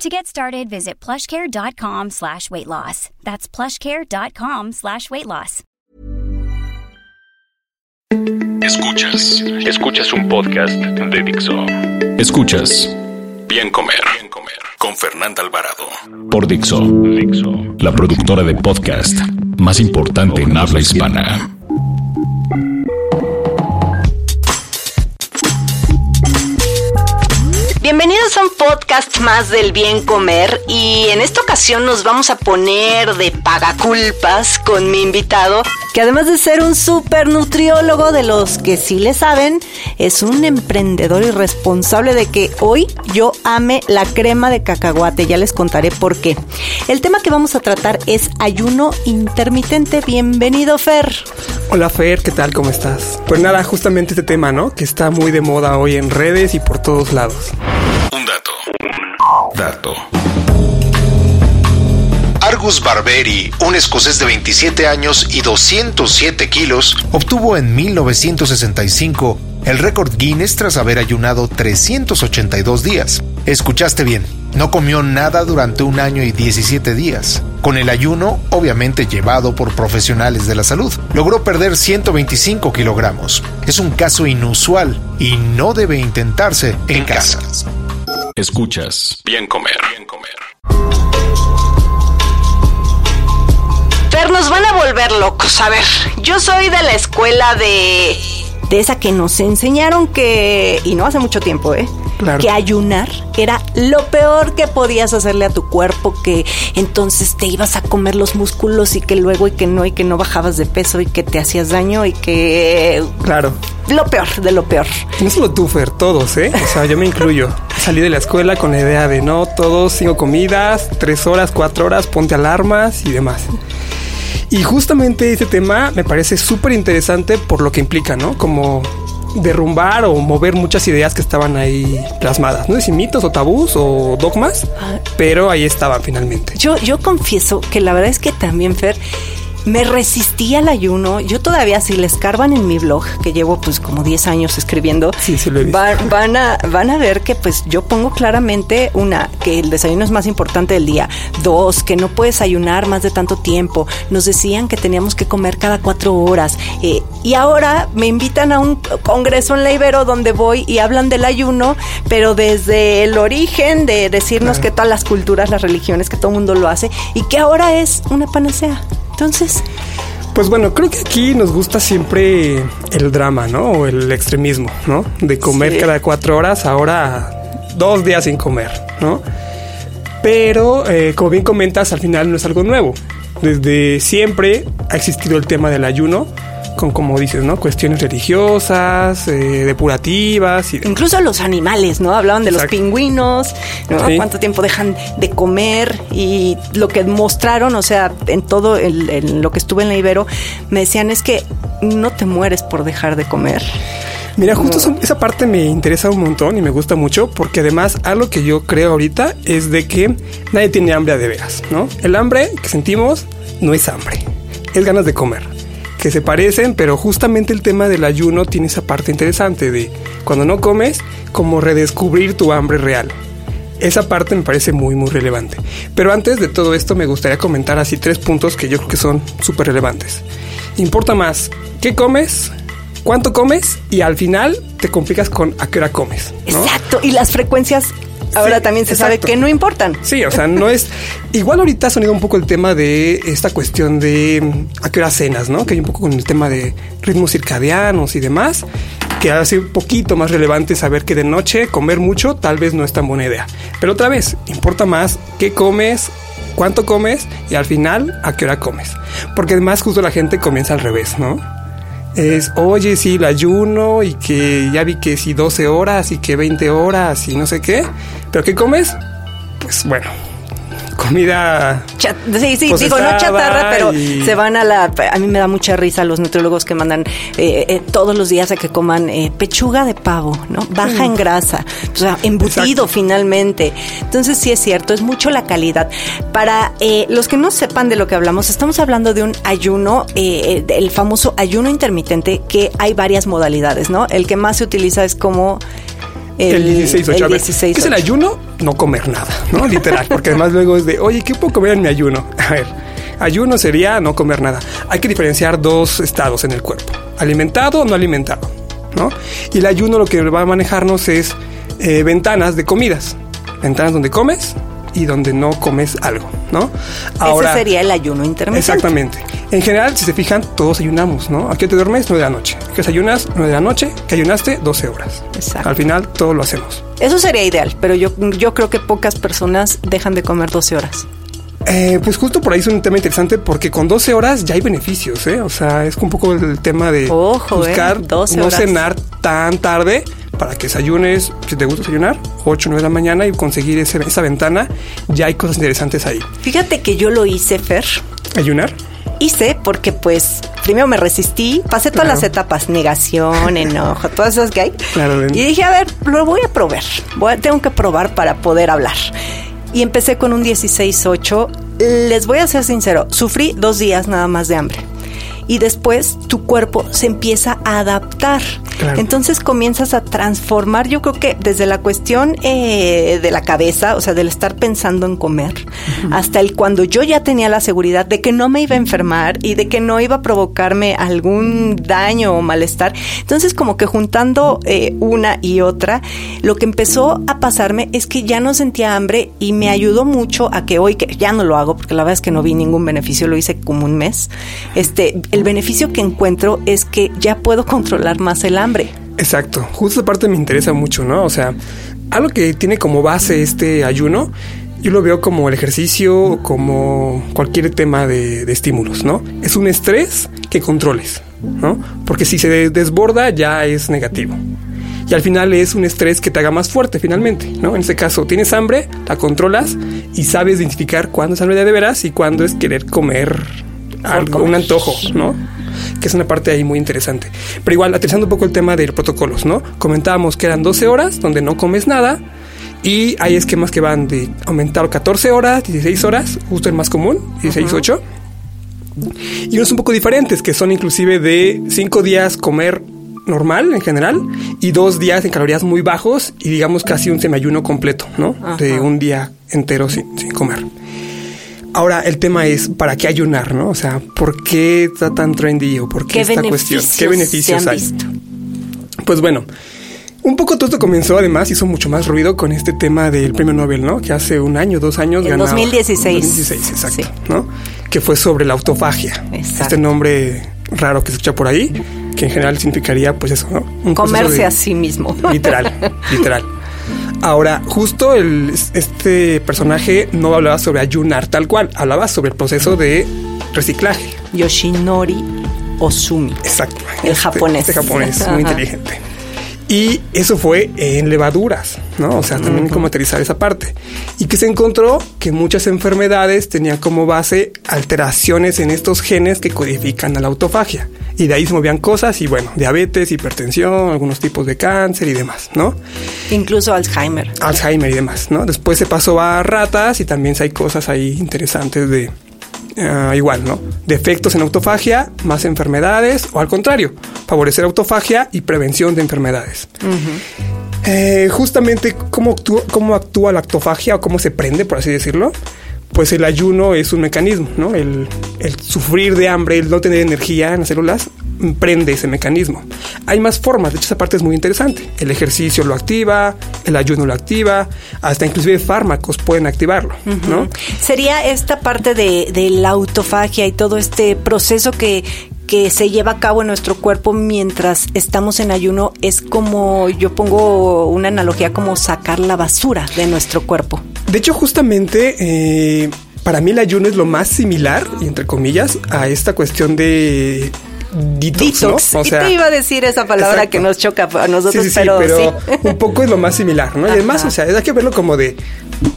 To get started, visit plushcare.com slash weight loss. That's plushcare.com slash weight loss. Escuchas. Escuchas un podcast de Dixo. Escuchas. Bien comer. Bien comer. Con Fernanda Alvarado. Por Dixo. Dixo. La productora de podcast más importante en habla hispana. Bienvenidos a un podcast más del bien comer y en esta ocasión nos vamos a poner de pagaculpas con mi invitado, que además de ser un super nutriólogo de los que sí le saben, es un emprendedor y responsable de que hoy yo ame la crema de cacahuate, ya les contaré por qué. El tema que vamos a tratar es ayuno intermitente. Bienvenido Fer. Hola Fer, ¿qué tal? ¿Cómo estás? Pues nada, justamente este tema, ¿no? Que está muy de moda hoy en redes y por todos lados. Un dato. Un dato. Argus Barberi, un escocés de 27 años y 207 kilos, obtuvo en 1965 el récord Guinness tras haber ayunado 382 días. Escuchaste bien, no comió nada durante un año y 17 días. Con el ayuno, obviamente llevado por profesionales de la salud, logró perder 125 kilogramos. Es un caso inusual y no debe intentarse en, casa. Escuchas. Bien comer. Bien comer. Fer, nos van a volver locos. A ver, yo soy de la escuela de... De esa que nos enseñaron que... Y no hace mucho tiempo, ¿eh? Claro. Que ayunar era lo peor que podías hacerle a tu cuerpo, que entonces te ibas a comer los músculos y que luego y que no, y que no bajabas de peso y que te hacías daño y que... Claro. Lo peor de lo peor. No solo tú, Fer, todos, ¿eh? O sea, yo me incluyo. Salí de la escuela con la idea de no, todos cinco comidas, tres horas, cuatro horas, ponte alarmas y demás. Y justamente este tema me parece súper interesante por lo que implica, ¿no? Como derrumbar o mover muchas ideas que estaban ahí plasmadas. No sé si mitos o tabús o dogmas, pero ahí estaban finalmente. Yo, yo confieso que la verdad es que también, Fer, me resistí al ayuno. Yo todavía, si le escarban en mi blog, que llevo pues como 10 años escribiendo, Sí, sí lo he visto. va- van, a, van a ver que pues yo pongo claramente una, que el desayuno es más importante del día. Dos, que no puedes ayunar más de tanto tiempo. Nos decían que teníamos que comer cada cuatro horas. Eh, y ahora me invitan a un congreso en la Ibero donde voy y hablan del ayuno, pero desde el origen de decirnos Claro. que todas las culturas, las religiones, que todo el mundo lo hace y que ahora es una panacea. Entonces, Pues bueno, creo que aquí nos gusta siempre el drama, ¿no? O el extremismo, ¿no? De comer Sí. cada cuatro horas, ahora dos días sin comer, ¿no? Pero, eh, como bien comentas, al final no es algo nuevo. Desde siempre ha existido el tema del ayuno, con, como dices, ¿no? Cuestiones religiosas, eh, depurativas y incluso los animales, ¿no? Hablaban de los pingüinos, ¿no? Sí. Cuánto tiempo dejan de comer y lo que mostraron, o sea, en todo el, en lo que estuve en la Ibero, me decían es que no te mueres por dejar de comer. Mira, justo esa- esa parte me interesa un montón y me gusta mucho porque además algo que yo creo ahorita es de que nadie tiene hambre a de veras, ¿no? El hambre que sentimos no es hambre, es ganas de comer, que se parecen, pero justamente el tema del ayuno tiene esa parte interesante de cuando no comes, como redescubrir tu hambre real. Esa parte me parece muy, muy relevante. Pero antes de todo esto me gustaría comentar así tres puntos que yo creo que son súper relevantes. Importa más qué comes, cuánto comes y al final te complicas con a qué hora comes. Exacto, y las frecuencias ahora Sí, también se sabe que no importan. Sí, o sea, no es. Igual ahorita ha sonido un poco el tema de esta cuestión de a qué hora cenas, ¿no? Que hay un poco con el tema de ritmos circadianos y demás, que hace un poquito más relevante saber que de noche comer mucho tal vez no es tan buena idea. Pero otra vez, importa más qué comes, cuánto comes y al final a qué hora comes. Porque además justo la gente comienza al revés, ¿no? Es, oye, sí, el ayuno y que ya vi que si 12 horas y que 20 horas y no sé qué. ¿Pero qué comes? Pues bueno, comida. sí, sí, digo, no chatarra, pero se van a la. A mí me da mucha risa los nutriólogos que mandan eh, eh, todos los días a que coman eh, pechuga de pavo, ¿no? Baja en grasa, o sea, embutido finalmente. Entonces, sí es cierto, es mucho la calidad. Para los que no sepan de lo que hablamos, estamos hablando de un ayuno, el famoso ayuno intermitente, que hay varias modalidades, ¿no? El que más se utiliza es como el, 16-8. ¿Qué es el ayuno? No comer nada, ¿no? Literal, porque además luego es de, oye, ¿qué puedo comer en mi ayuno? A ver, ayuno sería no comer nada. Hay que diferenciar dos estados en el cuerpo, alimentado o no alimentado, ¿no? Y el ayuno lo que va a manejarnos es eh, ventanas de comidas, ventanas donde comes y donde no comes algo, ¿no? Ahora, Ese sería el ayuno intermitente. Exactamente. En general, si se fijan, todos ayunamos, ¿no? Aquí te duermes 9 de la noche. Que ayunas 9 de la noche, que ayunaste 12 horas. Exacto. Al final, todo lo hacemos. Eso sería ideal, pero yo, yo creo que pocas personas dejan de comer 12 horas. Eh, pues justo por ahí es un tema interesante porque con 12 horas ya hay beneficios, ¿eh? O sea, es un poco el tema de Ojo, buscar ¿eh? no cenar tan tarde para que desayunes, si te gusta desayunar, 8 o 9 de la mañana y conseguir esa ventana, ya hay cosas interesantes ahí. Fíjate que yo lo hice, Fer. ¿Ayunar? Hice porque pues primero me resistí, pasé todas las etapas, negación, enojo, todas esas que hay. Claro, y dije, a ver, lo voy a probar, tengo que probar para poder hablar. Y empecé con un 16-8. Les voy a ser sincero, sufrí dos días nada más de hambre y después tu cuerpo se empieza a adaptar. Entonces comienzas a transformar, yo creo que desde la cuestión eh, de la cabeza, o sea, del estar pensando en comer, hasta el cuando yo ya tenía la seguridad de que no me iba a enfermar y de que no iba a provocarme algún daño o malestar. Entonces como que juntando eh, una y otra, lo que empezó a pasarme es que ya no sentía hambre y me ayudó mucho a que hoy, que ya no lo hago, porque la verdad es que no vi ningún beneficio, lo hice como un mes, este, el beneficio que encuentro es que ya puedo controlar más el hambre. Exacto, justo esa parte me interesa mucho, ¿no? O sea, algo que tiene como base este ayuno, yo lo veo como el ejercicio, como cualquier tema de, de estímulos, ¿no? Es un estrés que controles, ¿no? Porque si se desborda ya es negativo. Y al final es un estrés que te haga más fuerte finalmente, ¿no? En este caso, tienes hambre, la controlas y sabes identificar cuándo es hambre de veras y cuándo es querer comer algo, un antojo, ¿no? Que es una parte ahí muy interesante. Pero igual, aterrizando un poco el tema de protocolos, ¿no? Comentábamos que eran 12 horas donde no comes nada. Y hay esquemas que van de aumentar 14 horas, 16 horas, justo el más común, 16, 8. Y unos un poco diferentes, que son inclusive de 5 días comer normal en general y dos días en calorías muy bajos y digamos casi un semiayuno completo, ¿no? De un día entero sin, sin comer. Ahora, el tema es, ¿para qué ayunar, no? O sea, ¿por qué está tan trendy o por qué, esta cuestión? ¿Qué beneficios hay? Pues bueno, un poco todo esto comenzó, además, hizo mucho más ruido con este tema del premio Nobel, ¿no? Que hace un año, dos años en 2016. 2016, exacto, ¿no? Que fue sobre la autofagia. Este nombre raro que se escucha por ahí, que en general significaría, pues eso, ¿no? Comerse a sí mismo. Literal, literal. Ahora, justo el, este personaje no hablaba sobre ayunar tal cual, hablaba sobre el proceso de reciclaje. Yoshinori Osumi. Exacto. El este, japonés. Este japonés, muy inteligente. Y eso fue en levaduras, ¿no? O sea, también como aterrizar esa parte. Y que se encontró que muchas enfermedades tenían como base alteraciones en estos genes que codifican a la autofagia y de ahí se movían cosas y bueno, diabetes, hipertensión, algunos tipos de cáncer y demás, ¿no? Incluso Alzheimer. Alzheimer y demás, ¿no? Después se pasó a ratas y también hay cosas ahí interesantes de ah, igual, ¿no? Defectos en autofagia, más enfermedades o al contrario, favorecer autofagia y prevención de enfermedades. Eh, justamente cómo cómo actúa la autofagia o cómo se prende, por así decirlo pues el ayuno es un mecanismo, ¿no? El, sufrir de hambre, el no tener energía en las células, prende ese mecanismo. Hay más formas, de hecho esa parte es muy interesante. El ejercicio lo activa, el ayuno lo activa, hasta inclusive fármacos pueden activarlo, ¿no? Sería esta parte de, la autofagia y todo este proceso que, que se lleva a cabo en nuestro cuerpo mientras estamos en ayuno es como, yo pongo una analogía como sacar la basura de nuestro cuerpo. De hecho, justamente... Eh, para mí el ayuno es lo más similar, entre comillas, a esta cuestión de detox, ¿no? O sea, y te iba a decir esa palabra que nos choca a nosotros, pero, un poco es lo más similar, ¿no? Y además, o sea, hay que verlo como de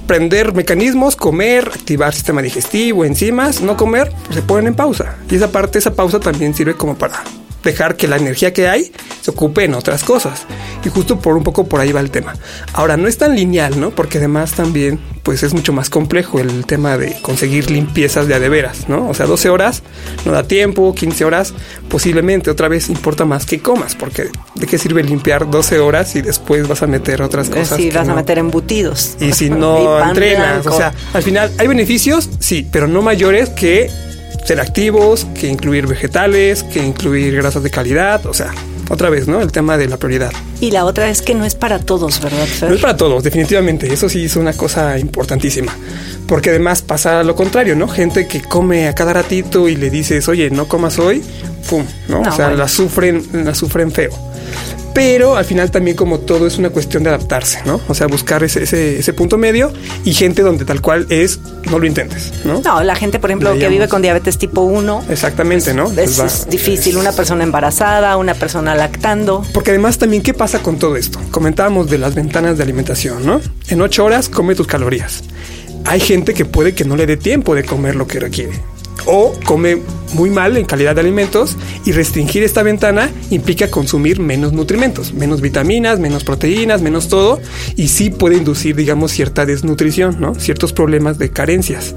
prender mecanismos, comer, activar sistema digestivo, enzimas, no comer, pues se ponen en pausa. Y esa parte, esa pausa también sirve como para dejar que la energía que hay se ocupe en otras cosas. Y justo por un poco por ahí va el tema. Ahora, no es tan lineal, ¿no? Porque además también, pues es mucho más complejo el tema de conseguir limpiezas de adeveras, ¿no? O sea, 12 horas no da tiempo, 15 horas posiblemente, otra vez importa más que comas, porque ¿de qué sirve limpiar 12 horas y después vas a meter otras cosas? sí, vas a meter embutidos. Y si no entrenas, o sea, al final hay beneficios, sí, pero no mayores que ser activos, que incluir vegetales, que incluir grasas de calidad, o sea, otra vez, ¿no? El tema de la prioridad. Y la otra es que no es para todos, ¿verdad, Fer? No es para todos, definitivamente, eso sí es una cosa importantísima, porque además pasa lo contrario, ¿no? Gente que come a cada ratito y le dices, oye, no comas hoy, ¡pum! ¿no? No, o sea, bueno. la sufren, la sufren feo. Pero al final también como todo es una cuestión de adaptarse, ¿no? O sea, buscar ese, ese, ese punto medio y gente donde tal cual es, no lo intentes, ¿no? No, la gente, por ejemplo, que vive con diabetes tipo 1, Exactamente, ¿no? es, Pues va- es difícil. Una persona embarazada, una persona lactando. Porque además también, ¿qué pasa con todo esto? Comentábamos de las ventanas de alimentación, ¿no? En ocho horas come tus calorías. Hay gente que puede que no le dé tiempo de comer lo que requiere. O come muy mal en calidad de alimentos y restringir esta ventana implica consumir menos nutrimentos, menos vitaminas, menos proteínas, menos todo y sí puede inducir, digamos, cierta desnutrición, ¿no? Ciertos problemas de carencias.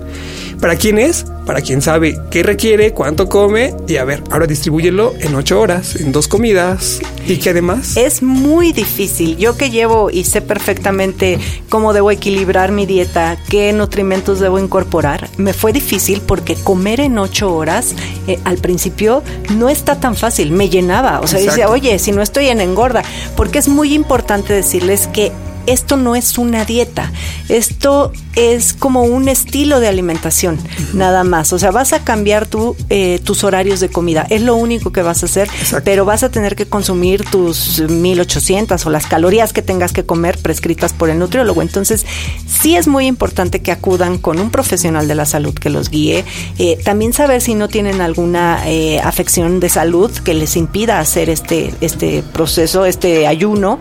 ¿Para quién es? Para quien sabe qué requiere, cuánto come y a ver, ahora distribúyelo en ocho horas, en dos comidas y que además... Es muy difícil. Yo que llevo y sé perfectamente cómo debo equilibrar mi dieta, qué nutrimentos debo incorporar, me fue difícil porque comer en ocho horas eh, al principio no está tan fácil. Me llenaba. O sea, dice, oye, si no estoy en engorda, porque es muy importante decirles que esto no es una dieta, esto es como un estilo de alimentación, nada más. O sea, vas a cambiar tu, eh, tus horarios de comida, es lo único que vas a hacer, Exacto. pero vas a tener que consumir tus 1800 o las calorías que tengas que comer prescritas por el nutriólogo. Entonces, sí es muy importante que acudan con un profesional de la salud que los guíe. Eh, también saber si no tienen alguna eh, afección de salud que les impida hacer este, este proceso, este ayuno.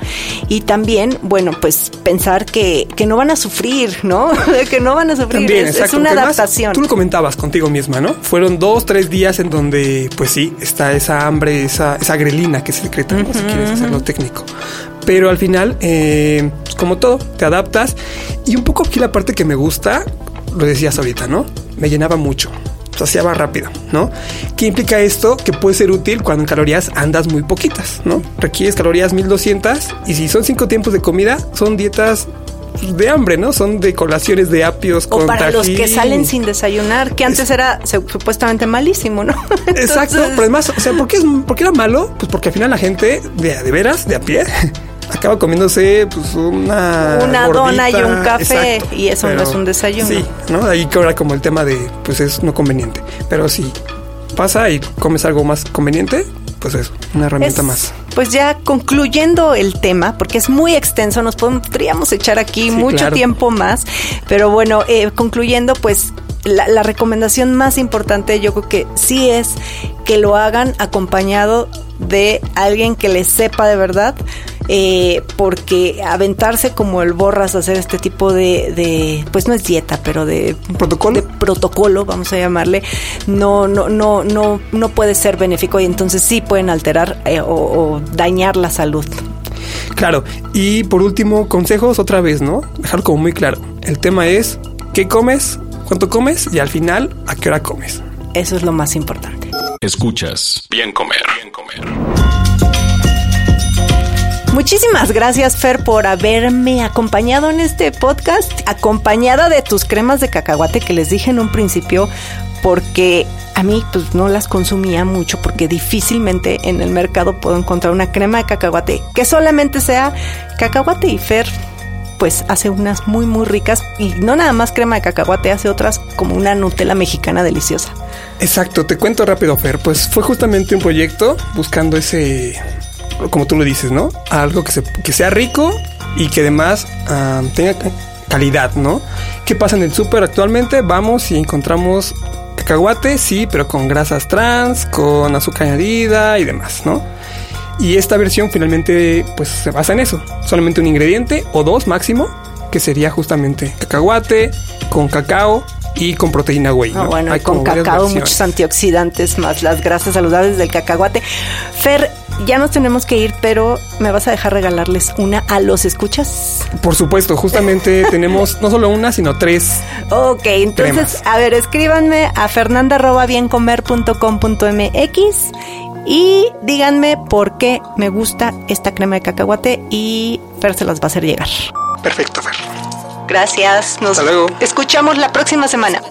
Y también, bueno, pues pensar que, que no van a sufrir, ¿no? que no van a sufrir. También, es, es una porque además, adaptación. Tú lo comentabas contigo misma, ¿no? Fueron dos, tres días en donde, pues sí, está esa hambre, esa, esa grelina que se secreta, ¿no? si quieres hacerlo técnico. Pero al final, eh, pues, como todo, te adaptas. Y un poco aquí la parte que me gusta, lo decías ahorita, ¿no? Me llenaba mucho. Saciaba rápido, ¿no? ¿Qué implica esto? Que puede ser útil cuando en calorías andas muy poquitas, ¿no? Requieres calorías 1200 y si son cinco tiempos de comida, son dietas de hambre, ¿no? Son de colaciones de apios O con para los que salen sin desayunar, que antes era supuestamente malísimo, ¿no? Exacto, pero además, o sea, ¿por qué, es, ¿por qué era malo? Pues porque al final la gente de, de veras, de a pie, acaba comiéndose pues una Una dona y un café, Exacto, y eso no pero es un desayuno. Sí, ¿no? Ahí que ahora como el tema de pues es no conveniente, pero si pasa y comes algo más conveniente, pues es una herramienta es- más. Pues ya concluyendo el tema, porque es muy extenso, nos podríamos echar aquí Sí, mucho claro. tiempo más, pero bueno, eh, concluyendo, pues la, la recomendación más importante yo creo que sí es que lo hagan acompañado de alguien que les sepa de verdad, eh, porque aventarse como el borras a hacer este tipo de, de, pues no es dieta, pero de ¿Protocolo? de protocolo, vamos a llamarle, no, no, no, no, no puede ser benéfico y entonces sí pueden alterar eh, o, o dañar la salud. Claro, y por último, consejos otra vez, ¿no? Dejar como muy claro. El tema es qué comes, cuánto comes y al final a qué hora comes. Eso es lo más importante. Escuchas Bien Comer. Bien Comer. Muchísimas gracias, Fer, por haberme acompañado en este podcast, acompañada de tus cremas de cacahuate que les dije en un principio, porque a mí pues no las consumía mucho, porque difícilmente en el mercado puedo encontrar una crema de cacahuate que solamente sea cacahuate y Fer pues hace unas muy muy ricas y no nada más crema de cacahuate, hace otras como una Nutella mexicana deliciosa. Exacto, te cuento rápido, Fer. Pues fue justamente un proyecto buscando ese, como tú lo dices, ¿no? Algo que, se, que sea rico y que además ah, tenga ca- calidad, ¿no? ¿Qué pasa en el súper actualmente? Vamos y encontramos cacahuate, sí, pero con grasas trans, con azúcar añadida y demás, ¿no? Y esta versión finalmente pues se basa en eso. Solamente un ingrediente o dos máximo que sería justamente cacahuate con cacao y con proteína whey. Ah, ¿no? bueno, Hay con cacao, versiones. muchos antioxidantes más las grasas saludables del cacahuate. Fer, ya nos tenemos que ir, pero ¿me vas a dejar regalarles una a los escuchas? Por supuesto, justamente tenemos no solo una, sino tres. Ok, entonces, Cremas. a ver, escríbanme a fernanda.biencomer.com.mx y díganme por qué me gusta esta crema de cacahuate y Fer se las va a hacer llegar. Perfecto, Fer. Gracias, nos Hasta luego. escuchamos la próxima semana.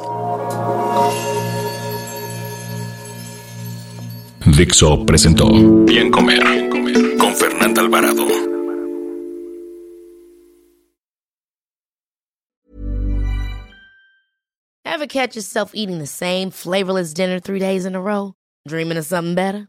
Dixo presentó Bien Comer con Fernanda Alvarado. Ever catch yourself eating the same flavorless dinner three days in a row? Dreaming of something better?